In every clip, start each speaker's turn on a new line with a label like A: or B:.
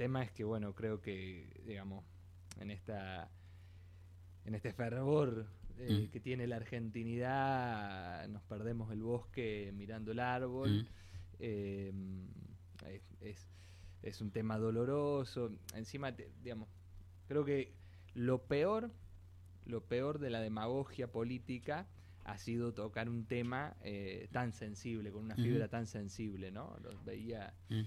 A: tema es que, bueno, creo que, digamos, en esta en este fervor eh,
B: Mm.
A: que tiene la argentinidad, nos perdemos el bosque mirando el árbol.
B: Mm.
A: Eh, es, es- es un tema doloroso. Encima, te- digamos, creo que lo peor, lo peor de la demagogia política ha sido tocar un tema eh, tan sensible, con una fibra tan sensible, ¿no? Los veía,
B: Mm.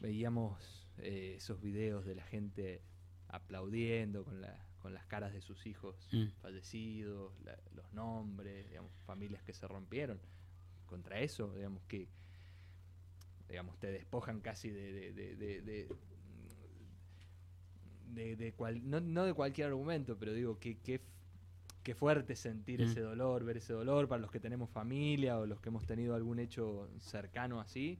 A: veíamos eh, esos videos de la gente aplaudiendo con, la- con las caras de sus hijos
B: Mm.
A: fallecidos, la- los nombres, digamos, familias que se rompieron. Contra eso, digamos, que digamos, te despojan casi de, de, de, de- de- de- de cual- no, no de cualquier argumento, pero digo, que qué, qué fuerte sentir
B: Mm.
A: ese dolor, ver ese dolor para los que tenemos familia o los que hemos tenido algún hecho cercano así.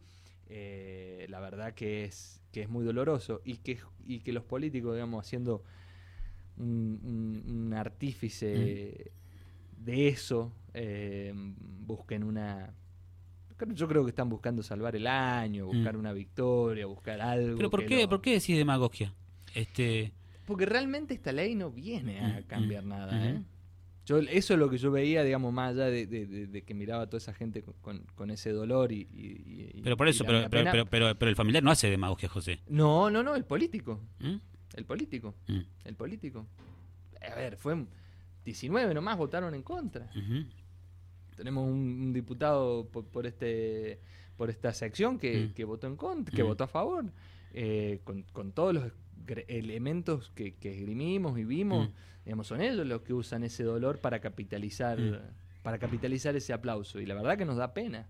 A: Eh, la verdad que es, que es muy doloroso y que, y que los políticos, digamos, haciendo un, un- un artífice de eso, eh, busquen una... Yo creo que están buscando salvar el año, buscar
B: Mm.
A: una victoria, buscar algo.
B: Pero ¿por qué, ¿por qué decís demagogia? Este,
A: Porque realmente esta ley no viene a
B: Mm,
A: cambiar
B: mm,
A: nada. ¿eh? Yo, eso es lo que yo veía, digamos, más allá de, de- de- de que miraba a toda esa gente con, con- con ese dolor y... y- y-
B: pero por eso, pero, pero,
A: pena.
B: pero, pero, pero el familiar no hace demagogia, José.
A: No, no, no, el político.
B: ¿Mm?
A: El político.
B: Mm.
A: El político. A ver, fue 19 nomás votaron en contra. Tenemos un, un diputado por, por este por esta sección que,
B: Mm.
A: que votó en contra, que votó a favor, eh, con, con todos los elementos que, que esgrimimos y vimos,
B: Mm.
A: digamos, son ellos los que usan ese dolor para capitalizar,
B: Mm.
A: para capitalizar ese aplauso. Y la verdad que nos da pena.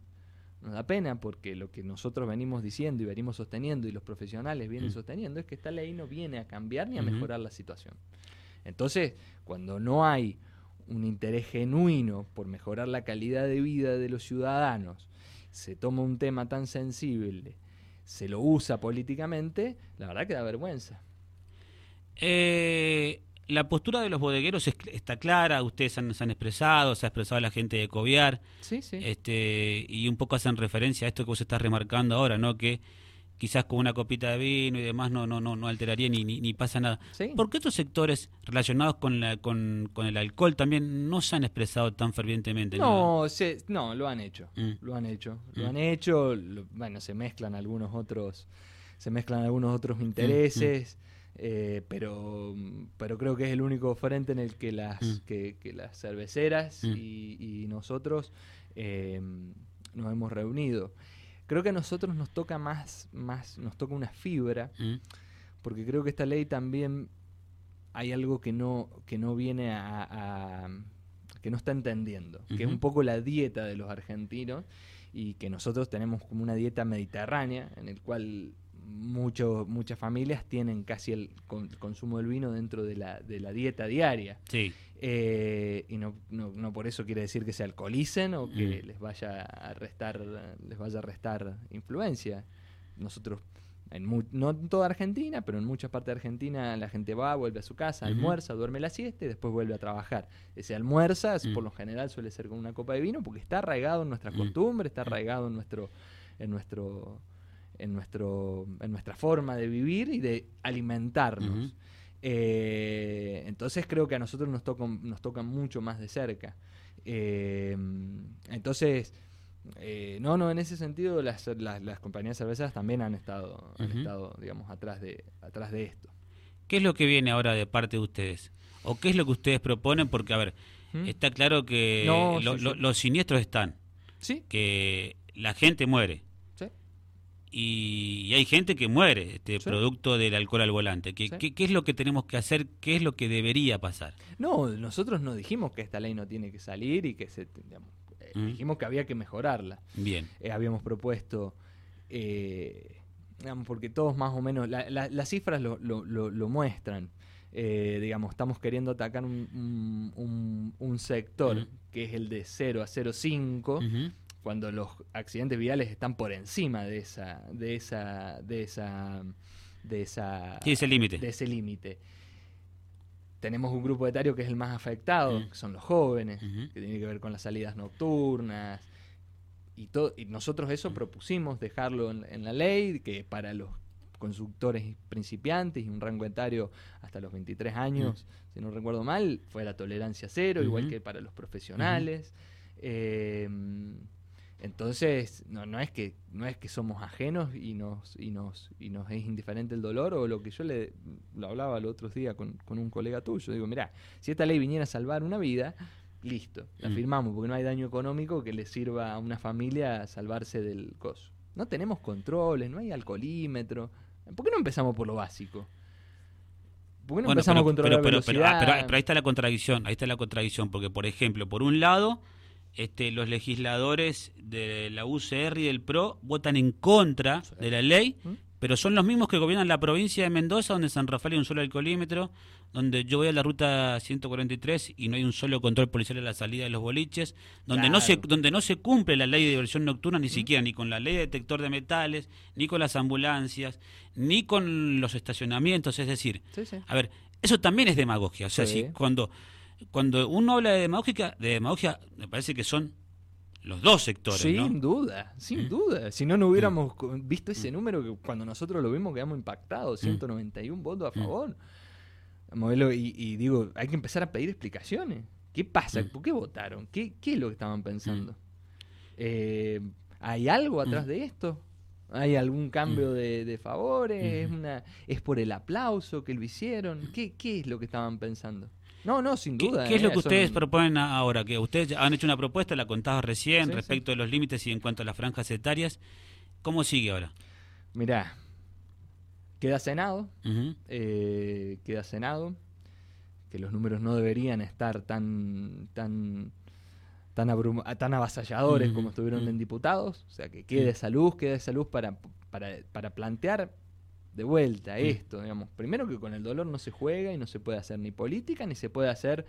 A: Nos da pena porque lo que nosotros venimos diciendo y venimos sosteniendo y los profesionales vienen
B: Mm.
A: sosteniendo es que esta ley no viene a cambiar ni a mejorar la situación. Entonces, cuando no hay un interés genuino por mejorar la calidad de vida de los ciudadanos, se toma un tema tan sensible, se lo usa políticamente, la verdad que da vergüenza.
B: Eh, la postura de los bodegueros es- está clara, ustedes han- se han expresado, se ha expresado la gente de Coviar,
A: Sí, sí.
B: este, y un poco hacen referencia a esto que vos estás remarcando ahora, ¿no? Que quizás con una copita de vino y demás no, no, no, no alteraría ni, ni, ni pasa nada.
A: Sí.
B: ¿Por qué otros sectores relacionados con, la, con, con el alcohol también no se han expresado tan fervientemente?
A: No, se- no, lo han hecho.
B: Mm.
A: Lo han hecho. Lo
B: Mm.
A: han hecho. lo- bueno, se mezclan algunos otros. Se mezclan algunos
B: Mm,
A: otros intereses. Eh, pero, pero creo que es el único frente en el que las,
B: Mm.
A: que, que las cerveceras
B: Mm.
A: y, y nosotros eh, nos hemos reunido. Creo que a nosotros nos toca más, más, nos toca una fibra,
B: Mm,
A: porque creo que esta ley también hay algo que no, que no viene a, a- que no está entendiendo, que es un poco la dieta de los argentinos y que nosotros tenemos como una dieta mediterránea en el cual muchos muchas familias tienen casi el con- consumo del vino dentro de la, de la dieta diaria.
B: Sí,
A: Eh, y no, no, no por eso quiere decir que se alcoholicen o que
B: Mm.
A: les vaya a restar les vaya a restar influencia. Nosotros en mu- no en toda Argentina, pero en muchas partes de Argentina la gente va, vuelve a su casa, almuerza, duerme la siesta y después vuelve a trabajar. Ese almuerza,
B: Mm.
A: por lo general suele ser con una copa de vino porque está arraigado en nuestras
B: Mm.
A: costumbres, está arraigado en nuestro en nuestro en nuestro en nuestra forma de vivir y de alimentarnos. Eh, entonces creo que a nosotros nos tocan, nos tocan mucho más de cerca. Eh, entonces, eh, no, no, en ese sentido las, las, las compañías cerveceras también han estado, han estado digamos, atrás de, atrás de esto.
B: ¿Qué es lo que viene ahora de parte de ustedes? ¿O qué es lo que ustedes proponen? Porque, a ver,
A: ¿Mm?
B: está claro que
A: No,
B: lo-
A: sí,
B: lo-
A: sí.
B: los siniestros están,
A: Sí,
B: que la gente muere. Y, y hay gente que muere este,
A: Sí.
B: producto del alcohol al volante. ¿Qué,
A: Sí.
B: qué- qué es lo que tenemos que hacer? ¿Qué es lo que debería pasar?
A: No, nosotros no dijimos que esta ley no tiene que salir y que se, digamos, eh,
B: Mm.
A: dijimos que había que mejorarla.
B: Bien.
A: eh, habíamos propuesto, eh, digamos, porque todos más o menos, la- la- las cifras lo, lo- lo- lo muestran. Eh, digamos, estamos queriendo atacar un, un- un- un sector que es el de 0 a 0,5,
B: Ujú.
A: Cuando los accidentes viales están por encima de esa, de esa, de esa, de esa,
B: Sí, ese límite.
A: de ese límite. Tenemos un grupo etario que es el más afectado,
B: Mm.
A: que son los jóvenes, que tiene que ver con las salidas nocturnas. Y, todo, y nosotros eso
B: Mm.
A: propusimos dejarlo en, en la ley, que para los conductores principiantes y un rango etario hasta los 23 años, si no recuerdo mal, fue la tolerancia cero, igual que para los profesionales. Eh, entonces, no, no es que no es que somos ajenos y nos y nos y nos es indiferente el dolor o lo que yo le lo hablaba el otro día con, con un colega tuyo. Digo, mira, si esta ley viniera a salvar una vida, listo, la
B: Mm.
A: firmamos porque no hay daño económico que le sirva a una familia a salvarse del coso. No tenemos controles, no hay alcoholímetro. ¿Por qué no empezamos por lo básico? ¿Por qué no
B: Bueno,
A: empezamos
B: pero,
A: a controlar
B: pero, pero, pero, ah,
A: velocidad?
B: pero- pero ahí está la contradicción, ahí está la contradicción, porque por ejemplo, por un lado, este, los legisladores de la UCR y del PRO votan en contra
A: Sí.
B: de la ley,
A: ¿Mm?
B: pero son los mismos que gobiernan la provincia de Mendoza, donde en San Rafael hay un solo alcoholímetro, donde yo voy a la ruta 143 y no hay un solo control policial a la salida de los boliches, donde no se donde no se cumple la ley de diversión nocturna
A: ¿Mm?
B: ni siquiera ni con la ley de detector de metales, ni con las ambulancias, ni con los estacionamientos, es decir,
A: Sí, sí.
B: a ver, eso también es demagogia. O sea,
A: Sí.
B: si cuando, cuando uno habla de demagogia, de demagogia, me parece que son los dos sectores,
A: Sin
B: ¿no?
A: duda, sin
B: Mm.
A: duda. Si no, no hubiéramos co- visto ese número que cuando nosotros lo vimos quedamos impactados.
B: Mm.
A: 191 votos a
B: Mm.
A: favor. Modelo, y, y digo, hay que empezar a pedir explicaciones. ¿Qué pasa?
B: Mm.
A: ¿Por qué votaron? ¿Qué, qué es lo que estaban pensando? Eh, ¿Hay algo atrás
B: Mm.
A: de esto? ¿Hay algún cambio de, de favores? ¿Es,
B: Mm.
A: una, ¿Es por el aplauso que lo hicieron? ¿Qué, ¿Qué es lo que estaban pensando? No, no, sin
B: ¿Qué,
A: duda.
B: qué es lo
A: ¿eh?
B: que ustedes
A: no-
B: proponen ahora? Que ustedes han hecho una propuesta, la contabas recién,
A: Sí,
B: respecto de los límites y en cuanto a las franjas etarias. ¿Cómo sigue ahora?
A: Mirá, queda Senado, eh, queda Senado, que los números no deberían estar tan tan tan, tan avasalladores como estuvieron en diputados, o sea que quede esa luz, quede esa luz para, para, para plantear de vuelta
B: Mm.
A: esto, digamos, primero que con el dolor no se juega y no se puede hacer ni política ni se puede hacer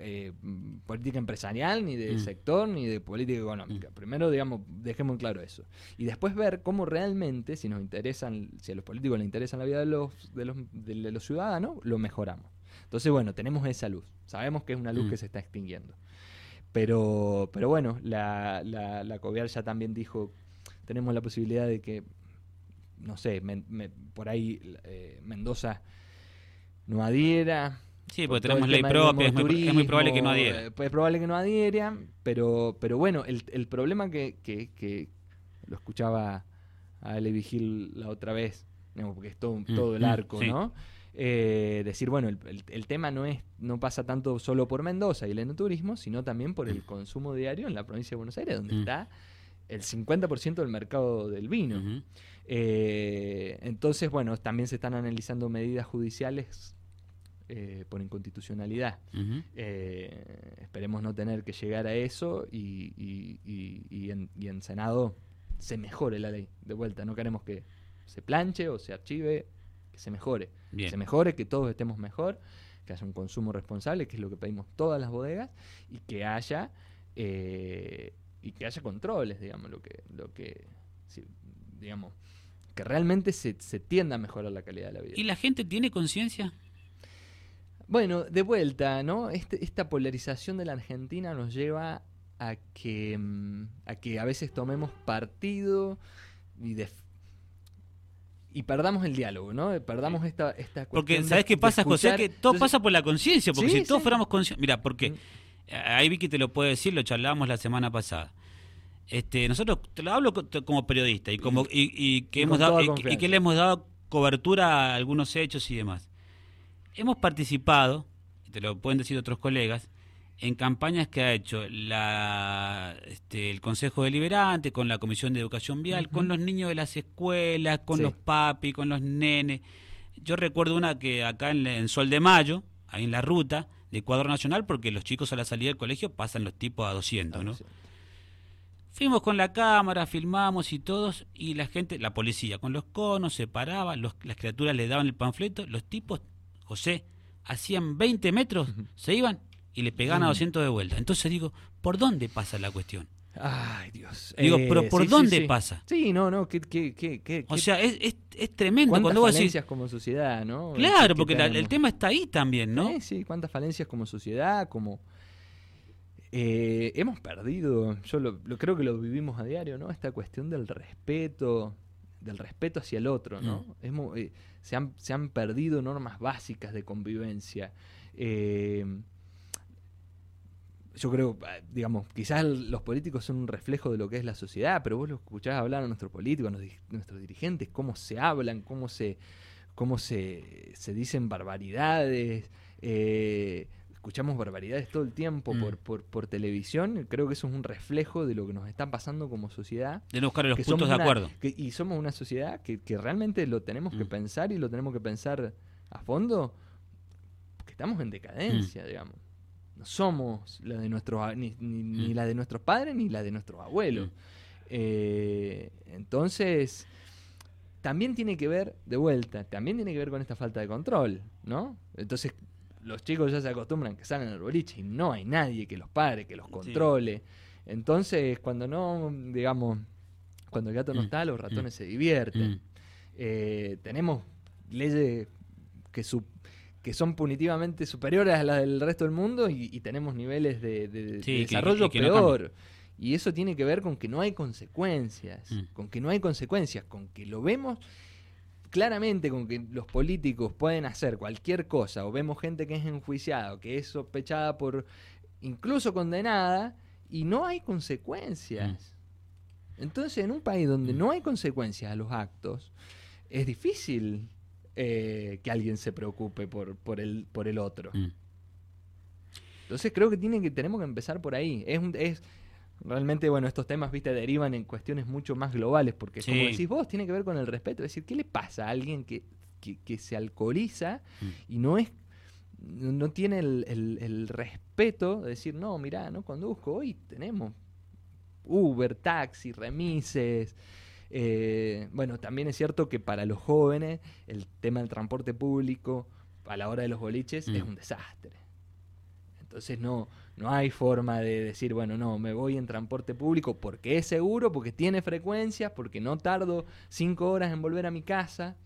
A: eh, mm, política empresarial, ni de
B: Mm.
A: sector, ni de política económica. Primero, digamos, dejemos en claro eso. Y después ver cómo realmente, si nos interesan, si a los políticos les interesa la vida de los, de los, de los ciudadanos, lo mejoramos. Entonces, bueno, tenemos esa luz. Sabemos que es una luz
B: Mm.
A: que se está extinguiendo. Pero, pero bueno, la, la, la Coviar ya también dijo, tenemos la posibilidad de que, no sé, men- me- por ahí eh, Mendoza no adhiera.
B: Sí,
A: por
B: porque tenemos ley propia, es muy, pro- es muy probable que no
A: monoturismo,
B: adhiera.
A: eh, pues es probable que no adhiera, pero, pero bueno, el, el problema que, que, que lo escuchaba a Ale Vigil la otra vez, porque es todo,
B: Mm,
A: todo el
B: mm,
A: arco,
B: sí.
A: ¿no? Eh, decir, bueno, el, el- el tema no es no pasa tanto solo por Mendoza y el enoturismo, sino también por el consumo diario en la provincia de Buenos Aires, donde
B: Mm.
A: está el 50% del mercado del vino. Eh, entonces, bueno, también se están analizando medidas judiciales eh, por inconstitucionalidad. Eh, esperemos no tener que llegar a eso y, y- y- y en, y en Senado se mejore la ley. De vuelta, no queremos que se planche o se archive, que se mejore. Que se mejore, que todos estemos mejor, que haya un consumo responsable, que es lo que pedimos todas las bodegas, y que haya eh, y que haya controles, digamos, lo que, lo que sí, digamos, que realmente se, se tienda a mejorar la calidad de la vida.
B: ¿Y la gente tiene conciencia?
A: Bueno, de vuelta, ¿no? Este- esta polarización de la Argentina nos lleva a que, mm, a que a veces tomemos partido y def- y perdamos el diálogo, ¿no? Perdamos esta, esta
B: Porque,
A: cuestión
B: ¿sabes
A: de-
B: qué
A: de
B: pasa, José? Que todo
A: Entonces,
B: pasa por la conciencia, porque
A: Sí,
B: si todos
A: sí.
B: fuéramos conscientes... Mira, porque
A: Mm.
B: Ahí Vicky te lo puede decir, lo charlábamos la semana pasada. Este, nosotros, te lo hablo como periodista y como y, y que
A: Y
B: hemos dado y, que- y
A: confianza.
B: que le hemos dado cobertura a algunos hechos y demás. Hemos participado, y te lo pueden decir otros colegas, en campañas que ha hecho la, este, el Consejo Deliberante, con la Comisión de Educación Vial, con los niños de las escuelas, con
A: Sí.
B: los papi, con los nenes. Yo recuerdo una que acá en, en Sol de Mayo, ahí en la ruta de Ecuador Nacional, porque los chicos a la salida del colegio pasan los tipos a 200, ¿no? Fuimos con la cámara, filmamos y todos, y la gente, la policía con los conos, se paraba, los- las criaturas le daban el panfleto, los tipos, José, hacían 20 metros, se iban y le pegaban a
A: Mm.
B: 200 de vuelta. Entonces digo, ¿por dónde pasa la cuestión?
A: Ay, Dios.
B: Digo, pero ¿por
A: sí, sí,
B: dónde
A: sí.
B: pasa?
A: Sí, no, no, que, que, que,
B: O sea, es, es, es tremendo
A: cuántas
B: cuando decís,
A: falencias como sociedad, ¿no?
B: claro,
A: Que
B: porque la- el tema está ahí también, ¿no?
A: Sí, sí, cuántas falencias como sociedad, como... Eh, hemos perdido, yo lo, lo creo que lo vivimos a diario, ¿no? Esta cuestión del respeto, del respeto hacia el otro, ¿no? Es mu- eh, se, han, se han perdido normas básicas de convivencia. Eh, yo creo, eh, digamos, quizás los políticos son un reflejo de lo que es la sociedad, pero vos lo escuchás hablar a nuestros políticos, a nuestros dirigentes, cómo se hablan, cómo se, cómo se, se dicen barbaridades, eh, escuchamos barbaridades todo el tiempo
B: Mm.
A: por, por, por televisión, creo que eso es un reflejo de lo que nos está pasando como sociedad.
B: De no buscar los
A: que
B: puntos de
A: una-
B: acuerdo.
A: que- y somos una sociedad que, que realmente lo tenemos que
B: Mm.
A: pensar y lo tenemos que pensar a fondo, porque estamos en
B: Mm.
A: decadencia, digamos. No somos la de nuestros ni, ni- ni
B: Mm.
A: la de nuestros padres ni la de nuestros abuelos.
B: Mm.
A: Eh, entonces, también tiene que ver, de vuelta, también tiene que ver con esta falta de control, ¿no? Entonces, los chicos ya se acostumbran que salen al boliche y no hay nadie que los pare, que los controle. Entonces, cuando no, digamos, cuando el gato no
B: Mm,
A: está, los
B: mm,
A: ratones se divierten.
B: Mm.
A: Eh, tenemos leyes que, su- que son punitivamente superiores a las del resto del mundo y, y tenemos niveles de,
B: Sí,
A: desarrollo
B: que
A: peor. y eso tiene que ver con que no hay consecuencias,
B: Mm.
A: con que no hay consecuencias, con que lo vemos claramente, con que los políticos pueden hacer cualquier cosa, o vemos gente que es enjuiciada, o que es sospechada por, incluso condenada, y no hay consecuencias. Entonces, en un país donde
B: Mm.
A: no hay consecuencias a los actos, es difícil eh, que alguien se preocupe por, por, el, por el otro.
B: Mm.
A: Entonces creo que, tiene que tenemos que empezar por ahí. Es, un- es realmente, bueno, estos temas, viste, derivan en cuestiones mucho más globales, porque como decís vos, tiene que ver con el respeto. Es decir, ¿qué le pasa a alguien que, que, que se alcoholiza
B: Mm.
A: y no es no no tiene el, el- el respeto de decir, no, mirá, no conduzco, hoy tenemos Uber, taxi, remises. Eh, bueno, también es cierto que para los jóvenes el tema del transporte público a la hora de los boliches
B: Mm.
A: es un desastre. Entonces no, no hay forma de decir, bueno, no, me voy en transporte público porque es seguro, porque tiene frecuencias, porque no tardo cinco horas en volver a mi casa.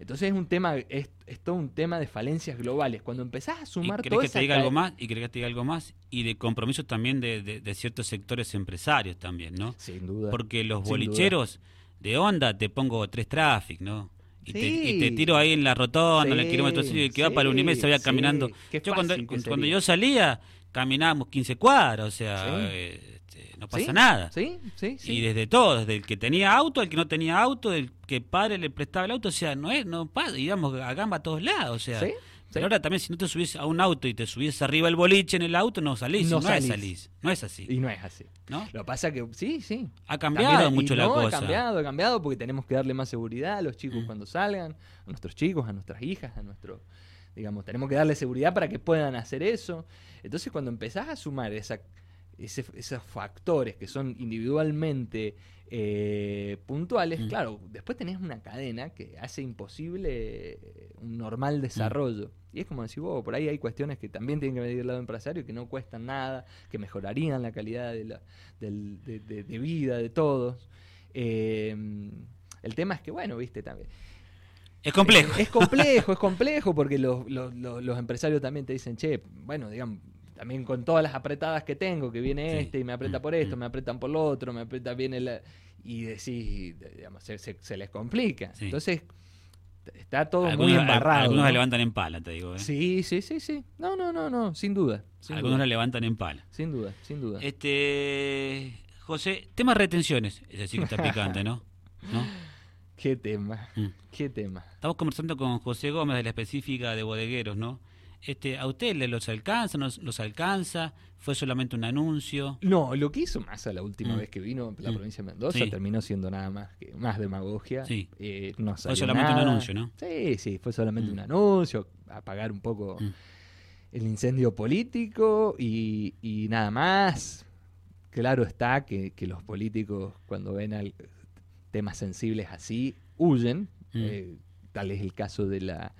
A: Entonces es un tema, es, es todo un tema de falencias globales. Cuando empezás a
B: ¿Y
A: sumar
B: crees
A: toda
B: que te diga algo más? ¿Y crees que te diga algo más? Y de compromiso también de, de- de ciertos sectores empresarios también, ¿no?
A: Sin duda.
B: Porque los bolicheros de onda te pongo tres traffic, ¿no? Y, te, y te
A: Sí.
B: tiro ahí en la rotonda, en el
A: Sí,
B: kilómetro y el que va para la Unimed se vaya
A: sí,
B: caminando. Yo cuando, yo salía, caminábamos 15 cuadras, o sea,
A: Sí.
B: este, no pasa
A: ¿Sí?
B: nada.
A: Sí, sí, sí.
B: Y desde todo, desde el que tenía auto, el que no tenía auto, el que padre le prestaba el auto, o sea, no es, no pasa, digamos, a gamba a todos lados, o sea. Pero ahora también si no te subís a un auto y te subís arriba el boliche en el auto, no salís,
A: No
B: no, es
A: salís.
B: no es así,
A: Y no es así.
B: ¿no?
A: Lo que pasa que sí, sí.
B: Ha cambiado
A: También-
B: mucho la
A: no,
B: cosa.
A: Ha cambiado, ha cambiado porque tenemos que darle más seguridad a los chicos
B: Mm.
A: cuando salgan, a nuestros chicos, a nuestras hijas, a nuestro, digamos, tenemos que darle seguridad para que puedan hacer eso. Entonces cuando empezás a sumar esa, ese- esos factores que son individualmente eh, puntuales,
B: Mm.
A: claro, después tenés una cadena que hace imposible eh, un normal desarrollo. Y es como decir, vos, por ahí hay cuestiones que también tienen que medir el lado empresario, que no cuestan nada, que mejorarían la calidad de, la, del- de- de- de vida de todos. Eh, el tema es que, bueno, viste, también.
B: Es complejo.
A: Es, es complejo, es complejo, porque los, los- los- los empresarios también te dicen, che, bueno, digamos, también con todas las apretadas que tengo, que viene
B: Sí.
A: este y me aprieta
B: Mm,
A: por esto,
B: mm.
A: me apretan por lo otro, me aprieta bien el... Y decís, digamos, se, se- se les complica.
B: Sí.
A: Entonces, está todo
B: algunos,
A: muy embarrado.
B: algunos
A: ¿no?
B: la levantan en pala, te digo. ¿eh?
A: Sí, sí, sí, sí. No, no, no, no, sin duda. Sin
B: algunos la
A: duda,
B: levantan en pala.
A: sin duda, sin duda.
B: Este, José, tema retenciones, es decir, que está picante, ¿no? ¿No?
A: Qué tema,
B: Mm.
A: qué tema.
B: Estamos conversando con José Gómez de la específica de bodegueros, ¿no? Este, ¿A usted le los alcanza, no los alcanza? ¿Fue solamente un anuncio?
A: No, lo que hizo Massa la última
B: Mm.
A: vez que vino a la
B: Mm.
A: provincia de Mendoza
B: Sí.
A: terminó siendo nada más que más demagogia.
B: Sí.
A: Eh, no
B: Fue solamente un anuncio, ¿no?
A: Sí, sí, fue solamente
B: Mm.
A: un anuncio, apagar un poco el incendio político y, y nada más. Claro está que, que los políticos cuando ven al- temas sensibles así huyen. Eh, tal es el caso de la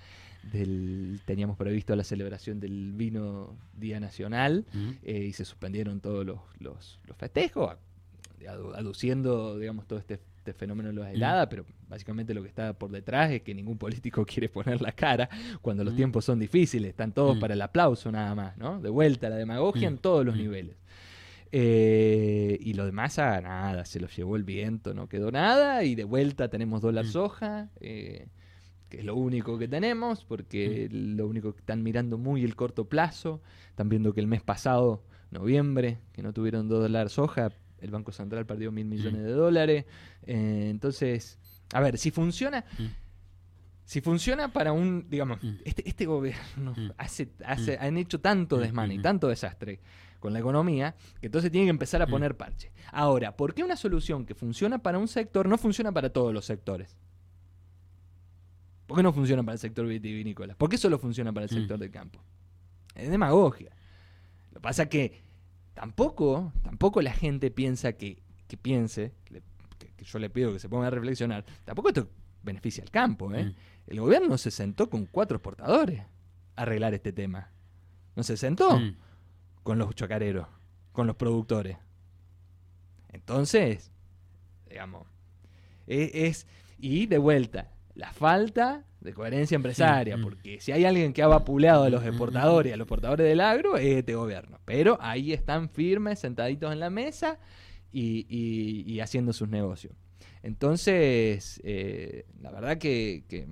A: del teníamos previsto la celebración del vino Día Nacional eh, y se suspendieron todos los, los, los festejos, adu- aduciendo, digamos, todo este, este fenómeno de la
B: Mm.
A: helada, pero básicamente lo que está por detrás es que ningún político quiere poner la cara cuando los tiempos son difíciles, están todos para el aplauso nada más, ¿no? De vuelta la demagogia en todos los niveles. Eh, y lo demás, ah, nada, se lo llevó el viento, no quedó nada. Y de vuelta tenemos dólar soja, eh, que es lo único que tenemos, porque
B: Mm.
A: lo único que están mirando muy el corto plazo. Están viendo que el mes pasado, noviembre, que no tuvieron dólar soja, el Banco Central perdió mil millones
B: Mm.
A: de dólares. Eh, entonces, a ver, si funciona.
B: Mm.
A: Si funciona para un, digamos, este, este gobierno hace, hace, han hecho tanto desmane y tanto desastre con la economía que entonces tienen que empezar a poner parche. Ahora, ¿por qué una solución que funciona para un sector no funciona para todos los sectores? ¿Por qué no funciona para el sector vitivinícola? ¿Por qué solo funciona para el
B: Mm.
A: sector del campo? Es demagogia. Lo que pasa que tampoco, tampoco la gente piensa que, que piense, que, que yo le pido que se ponga a reflexionar, tampoco esto beneficia al campo, ¿eh?
B: Mm.
A: El gobierno se sentó con cuatro exportadores a arreglar este tema. No se sentó
B: Mm.
A: con los chacareros, con los productores. Entonces, digamos, e- es, y de vuelta, la falta de coherencia empresaria,
B: Mm,
A: porque si hay alguien que ha vapuleado a los exportadores y a los portadores del agro, es este gobierno. Pero ahí están firmes, sentaditos en la mesa y, y- y haciendo sus negocios. Entonces, eh, la verdad que, que,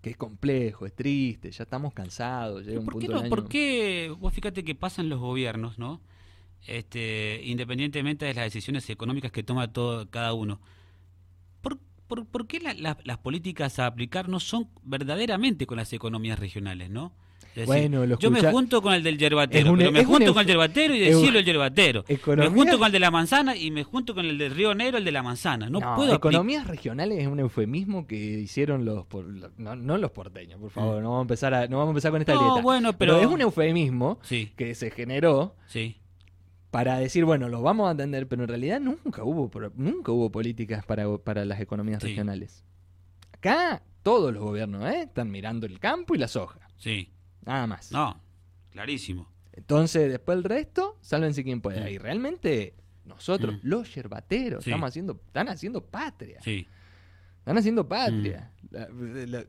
A: que es complejo, es triste, ya estamos cansados. Llega un
B: ¿Por qué no? ¿Por qué? Vos fíjate que pasan los gobiernos, ¿no? Este, independientemente de las decisiones económicas que toma todo, cada uno. ¿Por, qué la- la- las políticas a aplicar no son verdaderamente con las economías regionales, no? Decir,
A: Bueno, lo
B: yo me junto con el del yerbatero,
A: un-
B: pero me junto con el yerbatero y decirlo el yerbatero.
A: Economía-
B: Me junto con el de la manzana y me junto con el del Río Negro, el de la manzana. No, puedo
A: economías regionales es un eufemismo que hicieron los por- no, no los porteños, por favor, no vamos a empezar a, no vamos a empezar con esta
B: Mm. No,
A: grieta.
B: bueno, pero-
A: es un eufemismo
B: Sí,
A: que se generó
B: sí.
A: Para decir, bueno, lo vamos a atender, pero en realidad nunca hubo nunca hubo políticas para, para las economías
B: Sí.
A: regionales. Acá todos los gobiernos ¿eh? están mirando el campo y la soja,
B: Sí.
A: nada más.
B: No, clarísimo.
A: Entonces, después el resto, sálvense quien pueda.
B: Sí.
A: Y realmente nosotros,
B: Mm.
A: los yerbateros,
B: Sí.
A: estamos haciendo, están haciendo patria.
B: Sí.
A: Están haciendo patria.
B: Mm.
A: La- la-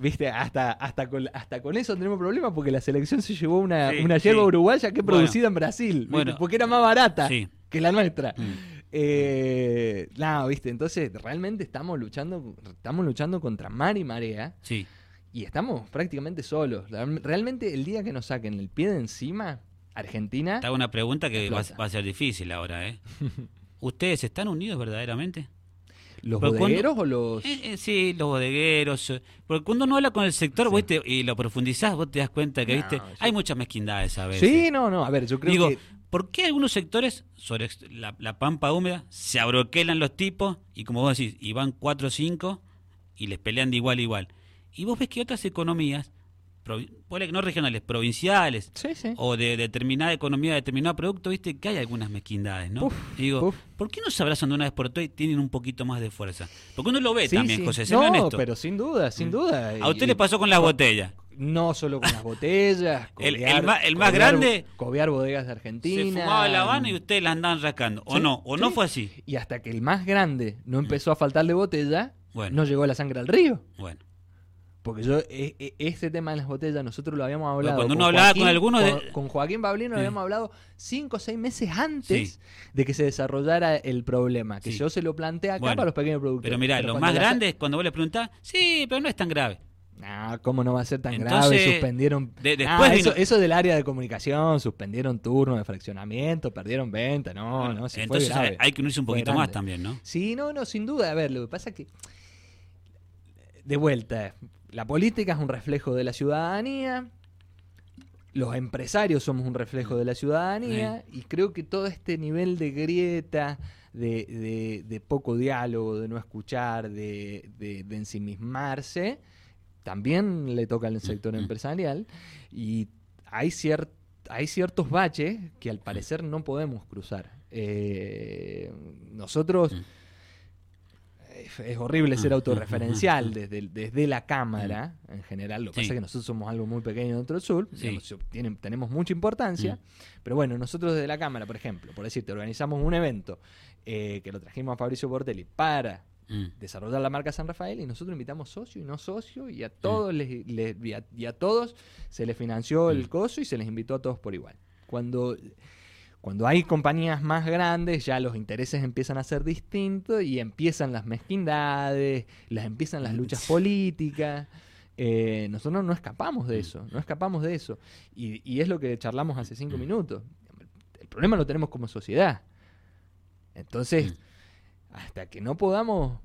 A: Viste, hasta, hasta, con, hasta con eso tenemos problemas porque la selección se llevó una,
B: Sí,
A: una yerba
B: sí.
A: uruguaya que es
B: Bueno.
A: producida en Brasil. porque era más barata
B: Sí.
A: que la nuestra.
B: Mm.
A: Eh, no, viste, entonces realmente estamos luchando, estamos luchando contra mar y marea
B: Sí.
A: y estamos prácticamente solos. Realmente el día que nos saquen el pie de encima, Argentina,
B: Te hago una pregunta que va, va a ser difícil ahora, ¿eh? ¿Ustedes están unidos verdaderamente?
A: ¿Los
B: pero cuando-
A: bodegueros o los...?
B: Eh, eh, sí, los bodegueros. Porque cuando uno habla con el sector
A: Sí.
B: vos te- y lo profundizás, vos te das cuenta que,
A: No,
B: viste,
A: sí.
B: hay muchas mezquindades a veces.
A: Sí, no, no, a ver, yo creo
B: Digo,
A: que...
B: ¿por qué algunos sectores, sobre la, la pampa húmeda, se abroquelan los tipos y como vos decís, y van cuatro o cinco y les pelean de igual a igual? Y vos ves que otras economías, que no regionales, provinciales,
A: Sí, sí.
B: o de determinada economía, de determinado producto, viste que hay algunas mezquindades, ¿no?
A: Uf,
B: Y digo,
A: uf.
B: ¿por qué no se abrazan de una vez por todas y tienen un poquito más de fuerza? Porque uno lo ve
A: Sí,
B: también. José,
A: No,
B: honesto.
A: pero sin duda, sin
B: Mm.
A: duda.
B: A usted
A: Y-
B: le pasó con las botellas.
A: No solo con las botellas.
B: El- el
A: cobear-
B: ma- el más grande-
A: Cobear bodegas de Argentina.
B: Se fumaba la habana y ustedes la andaban rascando. ¿O no? ¿O no fue así?
A: Y hasta que el más grande no empezó a faltarle botella,
B: Bueno.
A: no llegó la sangre al río.
B: Bueno.
A: Porque yo, e- e- este tema de las botellas, nosotros lo habíamos hablado.
B: cuando uno hablaba con algunos de-
A: Con, con Joaquín Pablino lo
B: Sí.
A: habíamos hablado cinco o seis meses antes
B: Sí.
A: de que se desarrollara el problema. Que
B: Sí.
A: yo se lo planteé acá
B: Bueno,
A: para los pequeños productores.
B: Pero mirá, los más
A: la-
B: grandes, cuando vos les preguntás, sí, pero no es tan grave.
A: Ah, ¿cómo no va a ser tan
B: Entonces,
A: grave? Suspendieron.
B: de-
A: Ah,
B: después
A: eso,
B: vino-
A: eso del área de comunicación, suspendieron turnos de fraccionamiento, perdieron venta. No,
B: Bueno,
A: no, fue
B: entonces
A: grave.
B: hay, que unirse un poquito más también, ¿no?
A: Sí, no, no, sin duda. A ver, lo que pasa es que. De vuelta, la política es un reflejo de la ciudadanía. Los empresarios somos un reflejo de la ciudadanía. Y creo que todo este nivel de grieta, de, de- de poco diálogo, de no escuchar, de, ensimismarse, también le toca al sector
B: Mm.
A: empresarial. Y hay, cier- hay ciertos baches que al parecer no podemos cruzar. Eh, nosotros
B: Mm.
A: Es, horrible ser
B: Mm,
A: autorreferencial
B: mm, mm,
A: desde, desde la Cámara en general. Lo que
B: Sí.
A: pasa es que nosotros somos algo muy pequeño dentro del sur,
B: Sí.
A: digamos, tienen- tenemos mucha importancia,
B: Mm.
A: pero bueno, nosotros desde la Cámara, por ejemplo, por decirte, organizamos un evento eh, que lo trajimos a Fabricio Bortelli para
B: Mm.
A: desarrollar la marca San Rafael y nosotros invitamos socio y no socio
B: Mm.
A: y a todos les, les- y, a, y a todos se les financió el
B: Mm.
A: coso y se les invitó a todos por igual. Cuando Cuando hay compañías más grandes, ya los intereses empiezan a ser distintos y empiezan las mezquindades, las empiezan las luchas políticas. Eh, nosotros no escapamos de eso, no escapamos de eso. Y, y, es lo que charlamos hace cinco minutos. El problema lo tenemos como sociedad. Entonces, hasta que no podamos...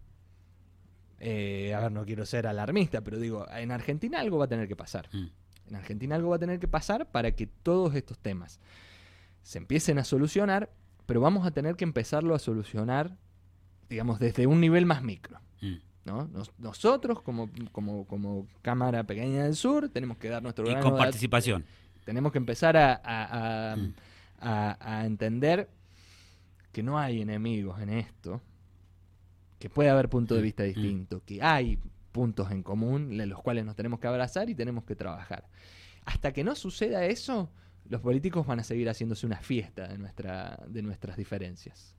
A: Eh, a ver, no quiero ser alarmista, pero digo, en Argentina algo va a tener que pasar. En Argentina algo va a tener que pasar para que todos estos temas se empiecen a solucionar, pero vamos a tener que empezarlo a solucionar, digamos, desde un nivel más micro.
B: Mm.
A: ¿no? nosotros, como, como, como Cámara Pequeña del Sur, tenemos que dar nuestro
B: y con participación.
A: tenemos que empezar a,
B: Mm.
A: a, a entender que no hay enemigos en esto, que puede haber puntos de
B: Mm.
A: vista distintos, que hay puntos en común en los cuales nos tenemos que abrazar y tenemos que trabajar. Hasta que no suceda eso, los políticos van a seguir haciéndose una fiesta de, nuestra, de nuestras diferencias.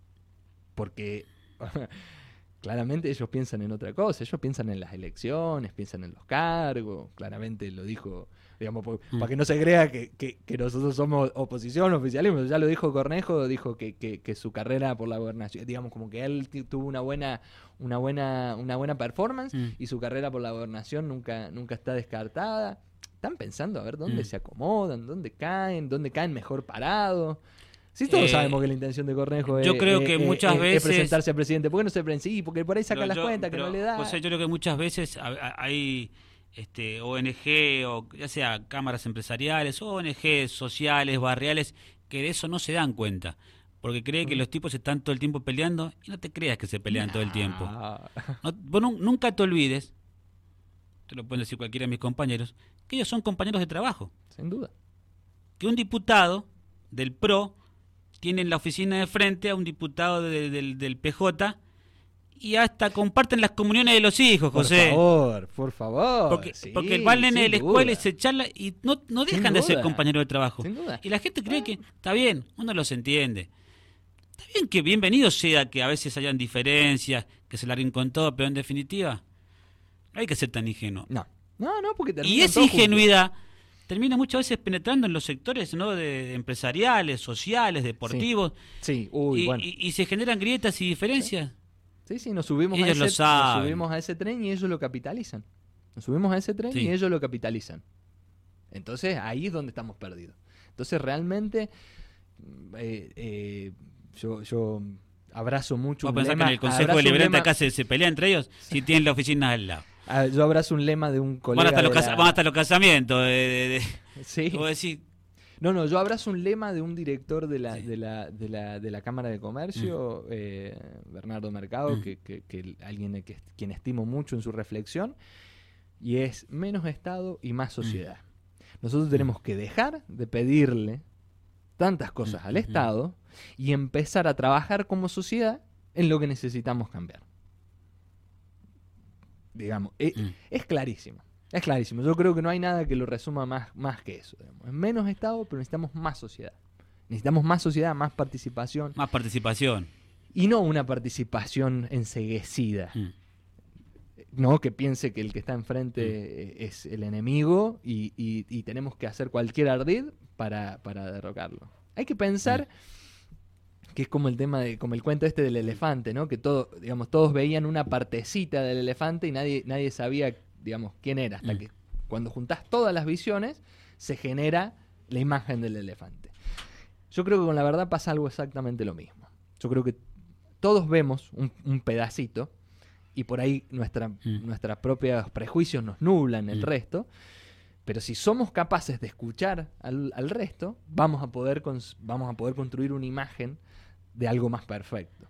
A: Porque claramente ellos piensan en otra cosa, ellos piensan en las elecciones, piensan en los cargos, claramente lo dijo, digamos,
B: Mm.
A: para que no se crea que, que- que nosotros somos oposición, oficialismo, ya lo dijo Cornejo, dijo que, que- su carrera por la gobernación, digamos, como que él tuvo una buena, una buena, una buena performance
B: Mm.
A: y su carrera por la gobernación nunca, nunca está descartada. Están pensando a ver dónde
B: Mm.
A: se acomodan, dónde caen, dónde caen mejor parados. Sí, todos
B: Eh,
A: sabemos que la intención de Cornejo es,
B: yo creo
A: es-
B: que
A: es-
B: muchas
A: es- es
B: veces-
A: presentarse a presidente. ¿Por qué no se? Sí, porque por ahí saca
B: Pero
A: las
B: yo-
A: cuentas que no le da.
B: José, yo creo que muchas veces ha- ha- hay este, ONG o ya sea cámaras empresariales, ONG sociales, barriales, que de eso no se dan cuenta. Porque cree que
A: Mm.
B: los tipos están todo el tiempo peleando y no te creas que se pelean todo el tiempo. No- vos nu- nunca te olvides, te lo pueden decir cualquiera de mis compañeros, que ellos son compañeros de trabajo.
A: sin duda.
B: Que un diputado del PRO tiene en la oficina de frente a un diputado de- del, del PJ y hasta comparten las comuniones de los hijos,
A: Por
B: José.
A: favor, por favor.
B: Porque,
A: Sí,
B: porque va al nene de
A: sin
B: la escuela y se charla y no, no
A: Sin
B: dejan de ser compañeros de trabajo.
A: Sin duda.
B: Y la gente cree que está bien, uno los entiende. Está bien que bienvenido sea que a veces hayan diferencias, que se larguen con todo, pero en definitiva, no hay que ser tan ingenuo.
A: No, no, no, porque
B: Y esa
A: juntos.
B: ingenuidad termina muchas veces penetrando en los sectores ¿no? de empresariales, sociales, deportivos,
A: Sí, uy,
B: y,
A: bueno.
B: y- y se generan grietas y diferencias.
A: Sí, sí, nos subimos, a ese,
B: lo
A: nos
B: saben.
A: subimos a ese tren y ellos lo capitalizan. Nos subimos a ese tren
B: Sí.
A: y ellos lo capitalizan. Entonces ahí es donde estamos perdidos. Entonces realmente mm, eh, eh, yo, yo abrazo mucho
B: Vos
A: un
B: pensás que en el Consejo Deliberante
A: lema-
B: acá se, se pelea entre ellos si tienen la oficina al lado.
A: Ah, yo abrazo un lema de un
B: Van
A: colega
B: hasta, los
A: la-
B: van hasta los casamientos. De, de- de-
A: Sí.
B: decís,
A: No, no, yo abrazo un lema de un director de la,
B: Sí.
A: de la, de la, de la Cámara de Comercio, eh, Bernardo Mercado,
B: Mm.
A: que, que, que alguien que, quien estimo mucho en su reflexión, y es menos Estado y más sociedad. Nosotros tenemos que dejar de pedirle tantas cosas
B: Mm,
A: al
B: mm,
A: Estado y empezar a trabajar como sociedad en lo que necesitamos cambiar. Digamos, e-
B: Mm.
A: es clarísimo. Es clarísimo. Yo creo que no hay nada que lo resuma más, más que eso. digamos. Es menos Estado, pero necesitamos más sociedad. Necesitamos más sociedad, más participación.
B: más participación.
A: Y no una participación enseguecida.
B: Mm.
A: No que piense que el que está
B: Mm.
A: enfrente eh, es el enemigo y, y- y tenemos que hacer cualquier ardid para, para derrocarlo. Hay que pensar
B: Mm.
A: Que es como el tema de, como el cuento este del elefante, ¿no? Que todo, digamos, todos veían una partecita del elefante y nadie, nadie sabía, digamos, quién era. Hasta
B: Mm.
A: que cuando juntás todas las visiones, se genera la imagen del elefante. Yo creo que con la verdad pasa algo exactamente lo mismo. Yo creo que todos vemos un, un pedacito y por ahí nuestra,
B: Mm.
A: nuestros propios prejuicios nos nublan el
B: Mm.
A: resto. Pero si somos capaces de escuchar al, al resto, vamos a, poder cons- vamos a poder construir una imagen de algo más perfecto.